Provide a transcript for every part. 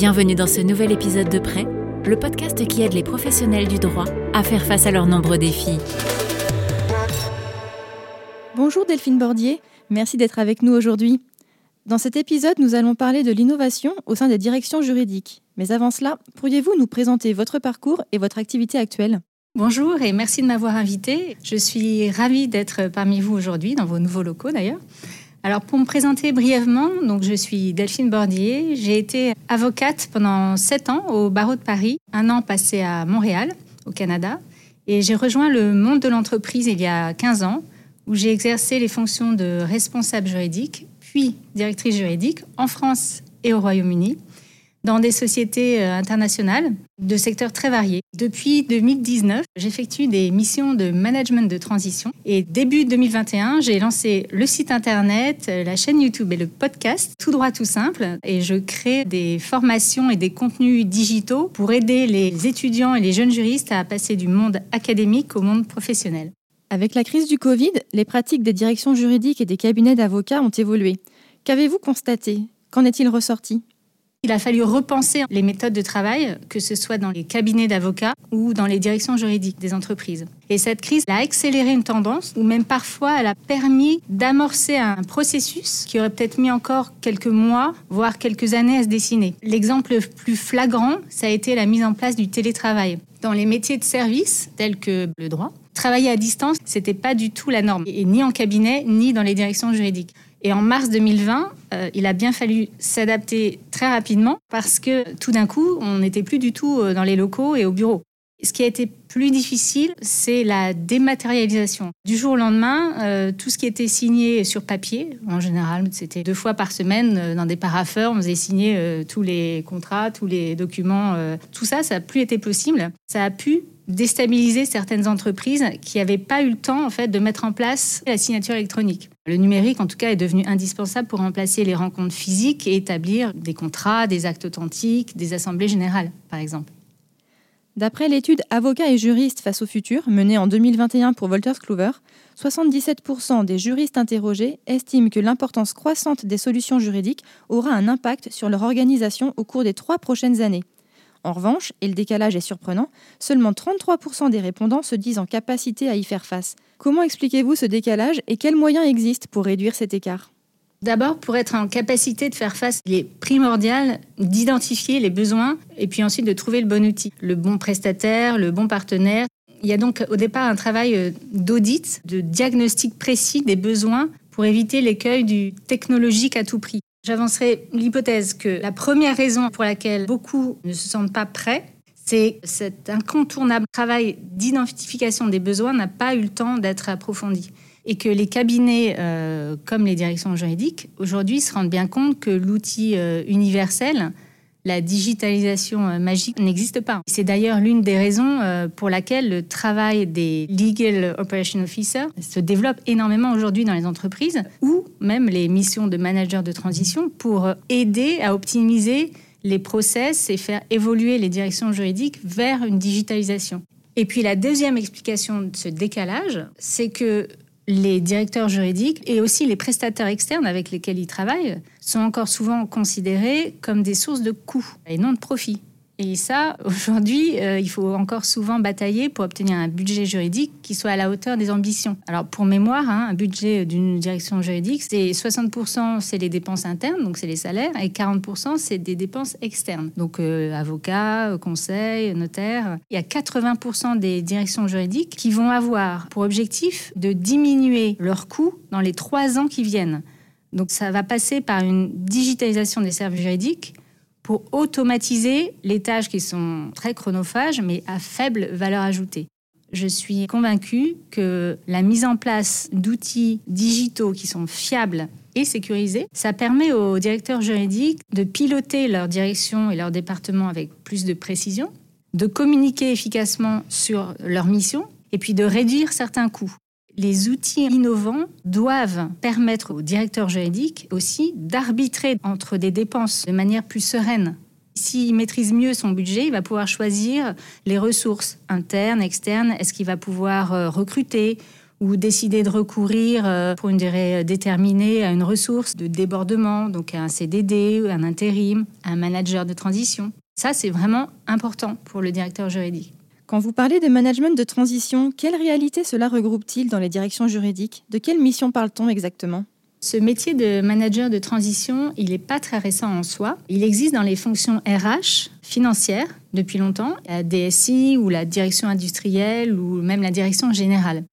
Bienvenue dans ce nouvel épisode de Prêt, le podcast qui aide les professionnels du droit à faire face à leurs nombreux défis. Bonjour Delphine Bordier, merci d'être avec nous aujourd'hui. Dans cet épisode, nous allons parler de l'innovation au sein des directions juridiques. Mais avant cela, pourriez-vous nous présenter votre parcours et votre activité actuelle? Bonjour et merci de m'avoir invité. Je suis ravie d'être parmi vous aujourd'hui, dans vos nouveaux locaux d'ailleurs. Alors pour me présenter brièvement, donc je suis Delphine Bordier. J'ai été avocate pendant sept ans au barreau de Paris, un an passé à Montréal, au Canada, et j'ai rejoint le monde de l'entreprise il y a 15 ans, où j'ai exercé les fonctions de responsable juridique, puis directrice juridique en France et au Royaume-Uni dans des sociétés euh, internationales de secteurs très variés. Depuis 2019, j'effectue des missions de management de transition et début 2021, j'ai lancé le site internet, euh, la chaîne YouTube et le podcast, tout droit tout simple, et je crée des formations et des contenus digitaux pour aider les étudiants et les jeunes juristes à passer du monde académique au monde professionnel. Avec la crise du Covid, les pratiques des directions juridiques et des cabinets d'avocats ont évolué. Qu'avez-vous constaté? Qu'en est-il ressorti? Il a fallu repenser les méthodes de travail, que ce soit dans les cabinets d'avocats ou dans les directions juridiques des entreprises. Et cette crise a accéléré une tendance, ou même parfois elle a permis d'amorcer un processus qui aurait peut-être mis encore quelques mois, voire quelques années à se dessiner. L'exemple le plus flagrant, ça a été la mise en place du télétravail. Dans les métiers de service, tels que le droit, travailler à distance, c'était pas du tout la norme, ni en cabinet, ni dans les directions juridiques. Et en mars 2020, euh, il a bien fallu s'adapter très rapidement parce que tout d'un coup, on n'était plus du tout euh, dans les locaux et au bureau. Ce qui a été plus difficile, c'est la dématérialisation. Du jour au lendemain, euh, tout ce qui était signé sur papier, en général, c'était deux fois par semaine dans des paraffeurs, on faisait signer tous les contrats, tous les documents. tout ça, ça n'a plus été possible. Ça a pu déstabiliser certaines entreprises qui n'avaient pas eu le temps en fait de mettre en place la signature électronique. Le numérique, en tout cas, est devenu indispensable pour remplacer les rencontres physiques et établir des contrats, des actes authentiques, des assemblées générales, par exemple. D'après l'étude Avocats et juristes face au futur, menée en 2021 pour Wolters Kluwer, 77% des juristes interrogés estiment que l'importance croissante des solutions juridiques aura un impact sur leur organisation au cours des trois prochaines années. En revanche, et le décalage est surprenant, seulement 33% des répondants se disent en capacité à y faire face. Comment expliquez-vous ce décalage et quels moyens existent pour réduire cet écart? D'abord, pour être en capacité de faire face, il est primordial d'identifier les besoins et puis ensuite de trouver le bon outil, le bon prestataire, le bon partenaire. Il y a donc au départ un travail euh, d'audit, de diagnostic précis des besoins pour éviter l'écueil du technologique à tout prix. J'avancerai l'hypothèse que la première raison pour laquelle beaucoup ne se sentent pas prêts, c'est cet incontournable travail d'identification des besoins n'a pas eu le temps d'être approfondi. Et que les cabinets, euh, comme les directions juridiques, aujourd'hui se rendent bien compte que l'outil euh, universel la digitalisation euh, magique n'existe pas. C'est d'ailleurs l'une des raisons pour laquelle le travail des Legal Operation Officers se développe énormément aujourd'hui dans les entreprises ou même les missions de manager de transition pour aider à optimiser les process et faire évoluer les directions juridiques vers une digitalisation. Et puis la deuxième explication de ce décalage, c'est que les directeurs juridiques et aussi les prestataires externes avec lesquels ils travaillent sont encore souvent considérés comme des sources de coûts et non de profit. Et ça, aujourd'hui, euh, il faut encore souvent batailler pour obtenir un budget juridique qui soit à la hauteur des ambitions. Alors, pour mémoire, hein, un budget d'une direction juridique, c'est 60% c'est les dépenses internes, donc c'est les salaires, et 40% c'est des dépenses externes, donc euh, avocats, conseils, notaires. Il y a 80% des directions juridiques qui vont avoir pour objectif de diminuer leurs coûts dans les trois ans qui viennent. Donc, ça va passer par une digitalisation des services juridiques pour automatiser les tâches qui sont très chronophages, mais à faible valeur ajoutée. Je suis convaincue que la mise en place d'outils digitaux qui sont fiables et sécurisés, ça permet aux directeurs juridiques de piloter leur direction et leur département avec plus de précision, de communiquer efficacement sur leur mission et puis de réduire certains coûts les outils innovants doivent permettre au directeur juridique aussi d'arbitrer entre des dépenses de manière plus sereine. S'il maîtrise mieux son budget, il va pouvoir choisir les ressources internes, externes. Est-ce qu'il va pouvoir euh, recruter ou décider de recourir euh, pour une durée déterminée à une ressource de débordement, donc à un CDD, un intérim, un manager de transition? Ça, c'est vraiment important pour le directeur juridique. Quand vous parlez de management de transition, quelle réalité cela regroupe-t-il dans les directions juridiques? De quelle mission parle-t-on exactement? Ce métier de manager de transition, il n'est pas très récent en soi. Il existe dans les fonctions RH, financières, depuis longtemps, la DSI ou la direction industrielle ou même la direction générale.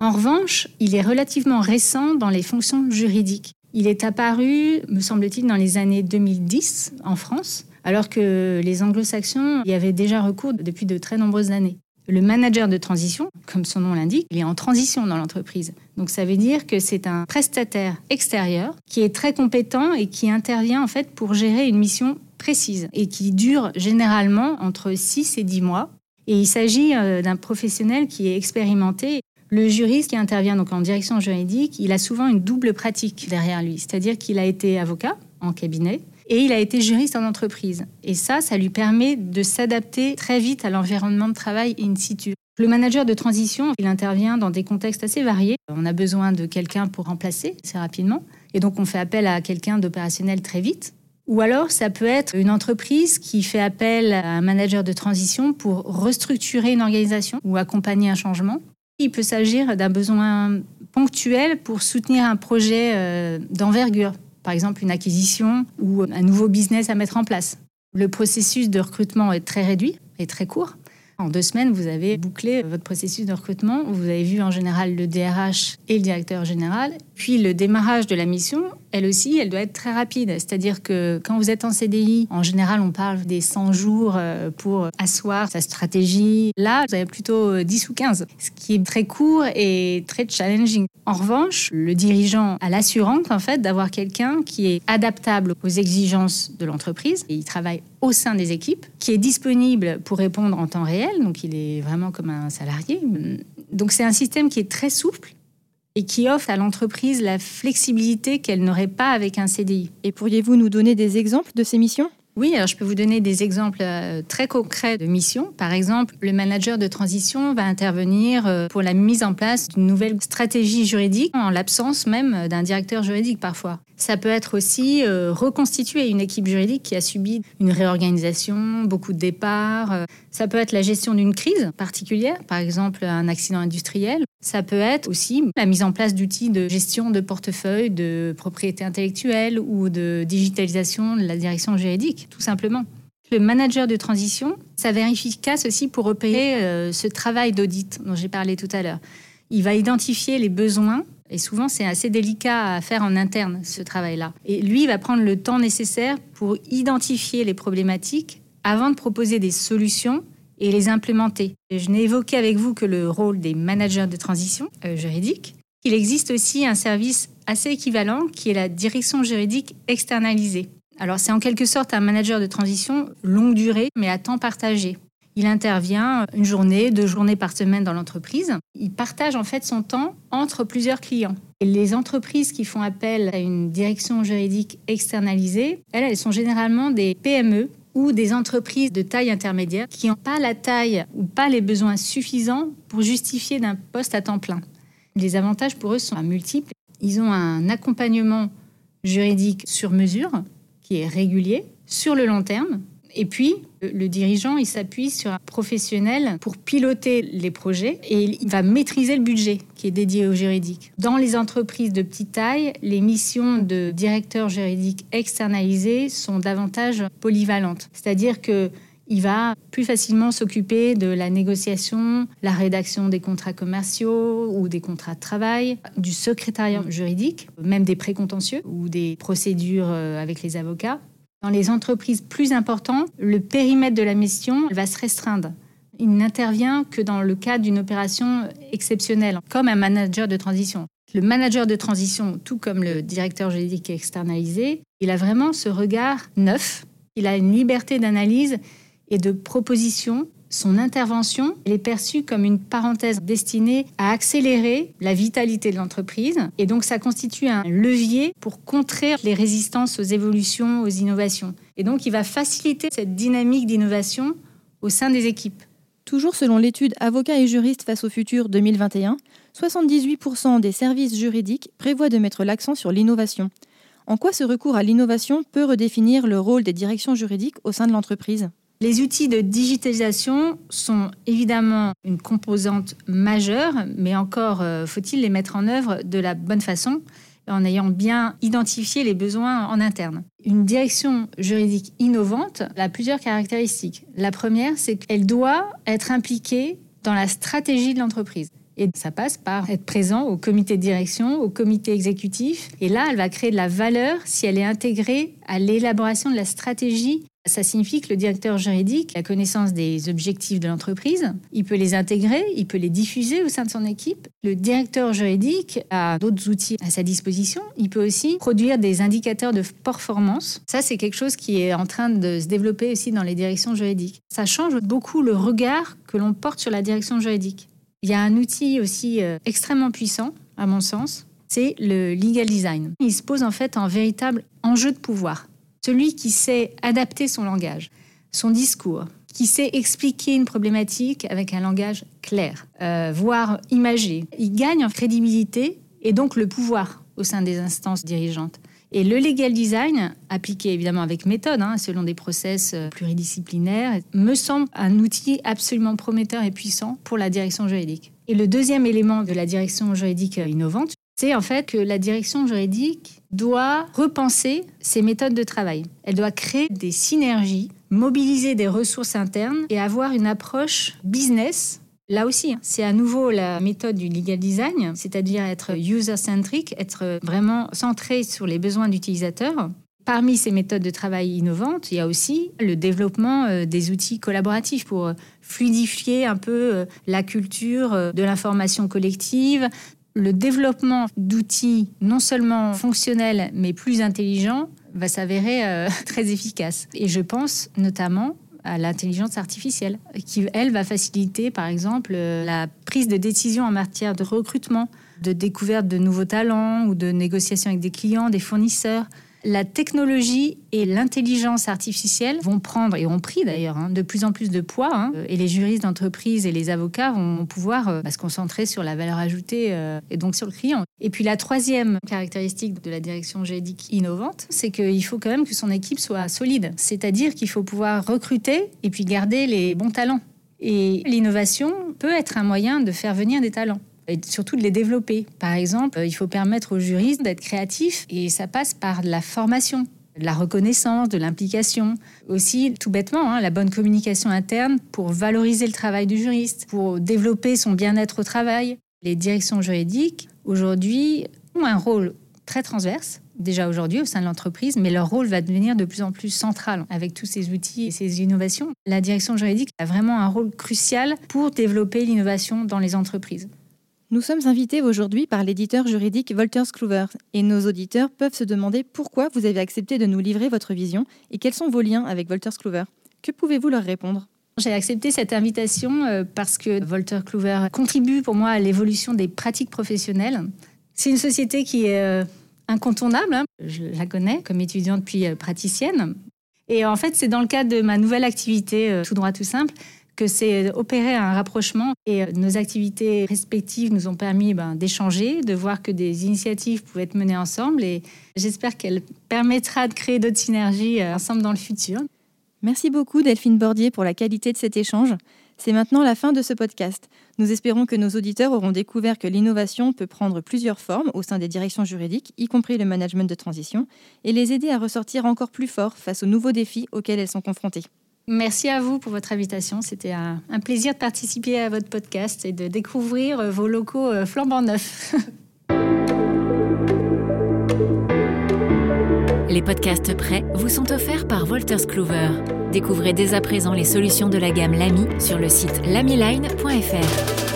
En revanche, il est relativement récent dans les fonctions juridiques. Il est apparu, me semble-t-il, dans les années 2010 en France, alors que les anglo-saxons y avaient déjà recours depuis de très nombreuses années. Le manager de transition, comme son nom l'indique, il est en transition dans l'entreprise. Donc ça veut dire que c'est un prestataire extérieur qui est très compétent et qui intervient en fait pour gérer une mission précise et qui dure généralement entre 6 et 10 mois. Et il s'agit euh, d'un professionnel qui est expérimenté. Le juriste qui intervient donc en direction juridique, il a souvent une double pratique derrière lui, c'est-à-dire qu'il a été avocat en cabinet, et il a été juriste en entreprise. Et ça, ça lui permet de s'adapter très vite à l'environnement de travail in situ. Le manager de transition, il intervient dans des contextes assez variés. On a besoin de quelqu'un pour remplacer assez rapidement. Et donc, on fait appel à quelqu'un d'opérationnel très vite. Ou alors, ça peut être une entreprise qui fait appel à un manager de transition pour restructurer une organisation ou accompagner un changement. Il peut s'agir d'un besoin ponctuel pour soutenir un projet euh, d'envergure par exemple une acquisition ou un nouveau business à mettre en place. Le processus de recrutement est très réduit et très court. En deux semaines, vous avez bouclé votre processus de recrutement. Vous avez vu en général le DRH et le directeur général. Puis le démarrage de la mission, elle aussi, elle doit être très rapide. C'est-à-dire que quand vous êtes en CDI, en général, on parle des 100 jours euh, pour asseoir sa stratégie. Là, vous avez plutôt 10 ou 15, ce qui est très court et très challenging. En revanche, le dirigeant a l'assurance en fait d'avoir quelqu'un qui est adaptable aux exigences de l'entreprise. Il travaille au sein des équipes, qui est disponible pour répondre en temps réel, donc il est vraiment comme un salarié. Donc c'est un système qui est très souple et qui offre à l'entreprise la flexibilité qu'elle n'aurait pas avec un CDI. Et pourriez-vous nous donner des exemples de ces missions? Oui, alors je peux vous donner des exemples euh, très concrets de missions. Par exemple, le manager de transition va intervenir euh, pour la mise en place d'une nouvelle stratégie juridique, en l'absence même d'un directeur juridique parfois. Ça peut être aussi euh, reconstituer une équipe juridique qui a subi une réorganisation, beaucoup de départs. Ça peut être la gestion d'une crise particulière, par exemple un accident industriel. Ça peut être aussi la mise en place d'outils de gestion de portefeuille, de propriété intellectuelle ou de digitalisation de la direction juridique, tout simplement. Le manager de transition s'avère efficace aussi pour opérer euh, ce travail d'audit dont j'ai parlé tout à l'heure. Il va identifier les besoins et souvent, c'est assez délicat à faire en interne, ce travail-là. Et lui, il va prendre le temps nécessaire pour identifier les problématiques avant de proposer des solutions et les implémenter. Je n'ai évoqué avec vous que le rôle des managers de transition euh, juridique. Il existe aussi un service assez équivalent qui est la direction juridique externalisée. Alors c'est en quelque sorte un manager de transition longue durée mais à temps partagé. Il intervient une journée, deux journées par semaine dans l'entreprise. Il partage en fait son temps entre plusieurs clients. Et les entreprises qui font appel à une direction juridique externalisée, elles, elles sont généralement des PME ou des entreprises de taille intermédiaire qui n'ont pas la taille ou pas les besoins suffisants pour justifier d'un poste à temps plein. Les avantages pour eux sont multiples. Ils ont un accompagnement juridique sur mesure qui est régulier sur le long terme et puis, le dirigeant, il s'appuie sur un professionnel pour piloter les projets et il va maîtriser le budget qui est dédié au juridique. Dans les entreprises de petite taille, les missions de directeur juridique externalisé sont davantage polyvalentes. C'est-à-dire que il va plus facilement s'occuper de la négociation, la rédaction des contrats commerciaux ou des contrats de travail, du secrétariat juridique, même des précontentieux ou des procédures euh, avec les avocats. Dans les entreprises plus importantes, le périmètre de la mission va se restreindre. Il n'intervient que dans le cadre d'une opération exceptionnelle, comme un manager de transition. Le manager de transition, tout comme le directeur juridique externalisé, il a vraiment ce regard neuf. Il a une liberté d'analyse et de proposition son intervention est perçue comme une parenthèse destinée à accélérer la vitalité de l'entreprise. Et donc, ça constitue un levier pour contrer les résistances aux évolutions, aux innovations. Et donc, il va faciliter cette dynamique d'innovation au sein des équipes Toujours selon l'étude Avocats et juristes face au futur 2021, 78% des services juridiques prévoient de mettre l'accent sur l'innovation. En quoi ce recours à l'innovation peut redéfinir le rôle des directions juridiques au sein de l'entreprise? Les outils de digitalisation sont évidemment une composante majeure, mais encore euh, faut-il les mettre en œuvre de la bonne façon en ayant bien identifié les besoins en interne. Une direction juridique innovante a plusieurs caractéristiques. La première, c'est qu'elle doit être impliquée dans la stratégie de l'entreprise. Et ça passe par être présent au comité de direction, au comité exécutif. Et là, elle va créer de la valeur si elle est intégrée à l'élaboration de la stratégie ça signifie que le directeur juridique a connaissance des objectifs de l'entreprise, il peut les intégrer, il peut les diffuser au sein de son équipe. Le directeur juridique a d'autres outils à sa disposition. Il peut aussi produire des indicateurs de performance. Ça, c'est quelque chose qui est en train de se développer aussi dans les directions juridiques. Ça change beaucoup le regard que l'on porte sur la direction juridique. Il y a un outil aussi euh, extrêmement puissant, à mon sens, c'est le legal design. Il se pose en fait un véritable enjeu de pouvoir. Celui qui sait adapter son langage, son discours, qui sait expliquer une problématique avec un langage clair, euh, voire imagé, il gagne en crédibilité et donc le pouvoir au sein des instances dirigeantes. Et le legal design, appliqué évidemment avec méthode, hein, selon des process euh, pluridisciplinaires, me semble un outil absolument prometteur et puissant pour la direction juridique. Et le deuxième élément de la direction juridique innovante, c'est en fait que la direction juridique doit repenser ses méthodes de travail. Elle doit créer des synergies, mobiliser des ressources internes et avoir une approche business Là aussi, hein, c'est à nouveau la méthode du legal design, c'est-à-dire être user-centric, être vraiment centré sur les besoins d'utilisateurs. Parmi ces méthodes de travail innovantes, il y a aussi le développement euh, des outils collaboratifs pour euh, fluidifier un peu euh, la culture de l'information collective, le développement d'outils non seulement fonctionnels mais plus intelligents va s'avérer euh, très efficace. Et je pense notamment à l'intelligence artificielle, qui, elle, va faciliter, par exemple, euh, la prise de décision en matière de recrutement, de découverte de nouveaux talents ou de négociation avec des clients, des fournisseurs la technologie et l'intelligence artificielle vont prendre, et ont pris d'ailleurs, hein, de plus en plus de poids. Hein. et les juristes d'entreprise et les avocats vont pouvoir euh, bah, se concentrer sur la valeur ajoutée euh, et donc sur le client. Et puis la troisième caractéristique de la direction juridique innovante, c'est qu'il faut quand même que son équipe soit solide. C'est-à-dire qu'il faut pouvoir recruter et puis garder les bons talents. Et l'innovation peut être un moyen de faire venir des talents et surtout de les développer. Par exemple, il faut permettre aux juristes d'être créatifs et ça passe par la formation de la reconnaissance, de l'implication. Aussi, tout bêtement, hein, la bonne communication interne pour valoriser le travail du juriste, pour développer son bien-être au travail. Les directions juridiques, aujourd'hui, ont un rôle très transverse, déjà aujourd'hui au sein de l'entreprise, mais leur rôle va devenir de plus en plus central avec tous ces outils et ces innovations. La direction juridique a vraiment un rôle crucial pour développer l'innovation dans les entreprises. Nous sommes invités aujourd'hui par l'éditeur juridique Wolters Kluwer et nos auditeurs peuvent se demander pourquoi vous avez accepté de nous livrer votre vision et quels sont vos liens avec Wolters Kluwer. Que pouvez-vous leur répondre? J'ai accepté cette invitation euh, parce que Wolters Kluwer contribue pour moi à l'évolution des pratiques professionnelles. C'est une société qui est euh, incontournable. Hein. Je la connais comme étudiante puis euh, praticienne. Et en fait, c'est dans le cadre de ma nouvelle activité, tout droit tout simple, que c'est opérer un rapprochement et euh, nos activités respectives nous ont permis ben, d'échanger, de voir que des initiatives pouvaient être menées ensemble et j'espère qu'elle permettra de créer d'autres synergies euh, ensemble dans le futur. Merci beaucoup Delphine Bordier pour la qualité de cet échange. C'est maintenant la fin de ce podcast. Nous espérons que nos auditeurs auront découvert que l'innovation peut prendre plusieurs formes au sein des directions juridiques, y compris le management de transition, et les aider à ressortir encore plus fort face aux nouveaux défis auxquels elles sont confrontées. Merci à vous pour votre invitation. C'était un, plaisir de participer à votre podcast et de découvrir euh, vos locaux euh, flambant neufs. Les podcasts prêts vous sont offerts par Wolters Kluwer. Découvrez dès à présent les solutions de la gamme Lamy sur le site lamyline.fr.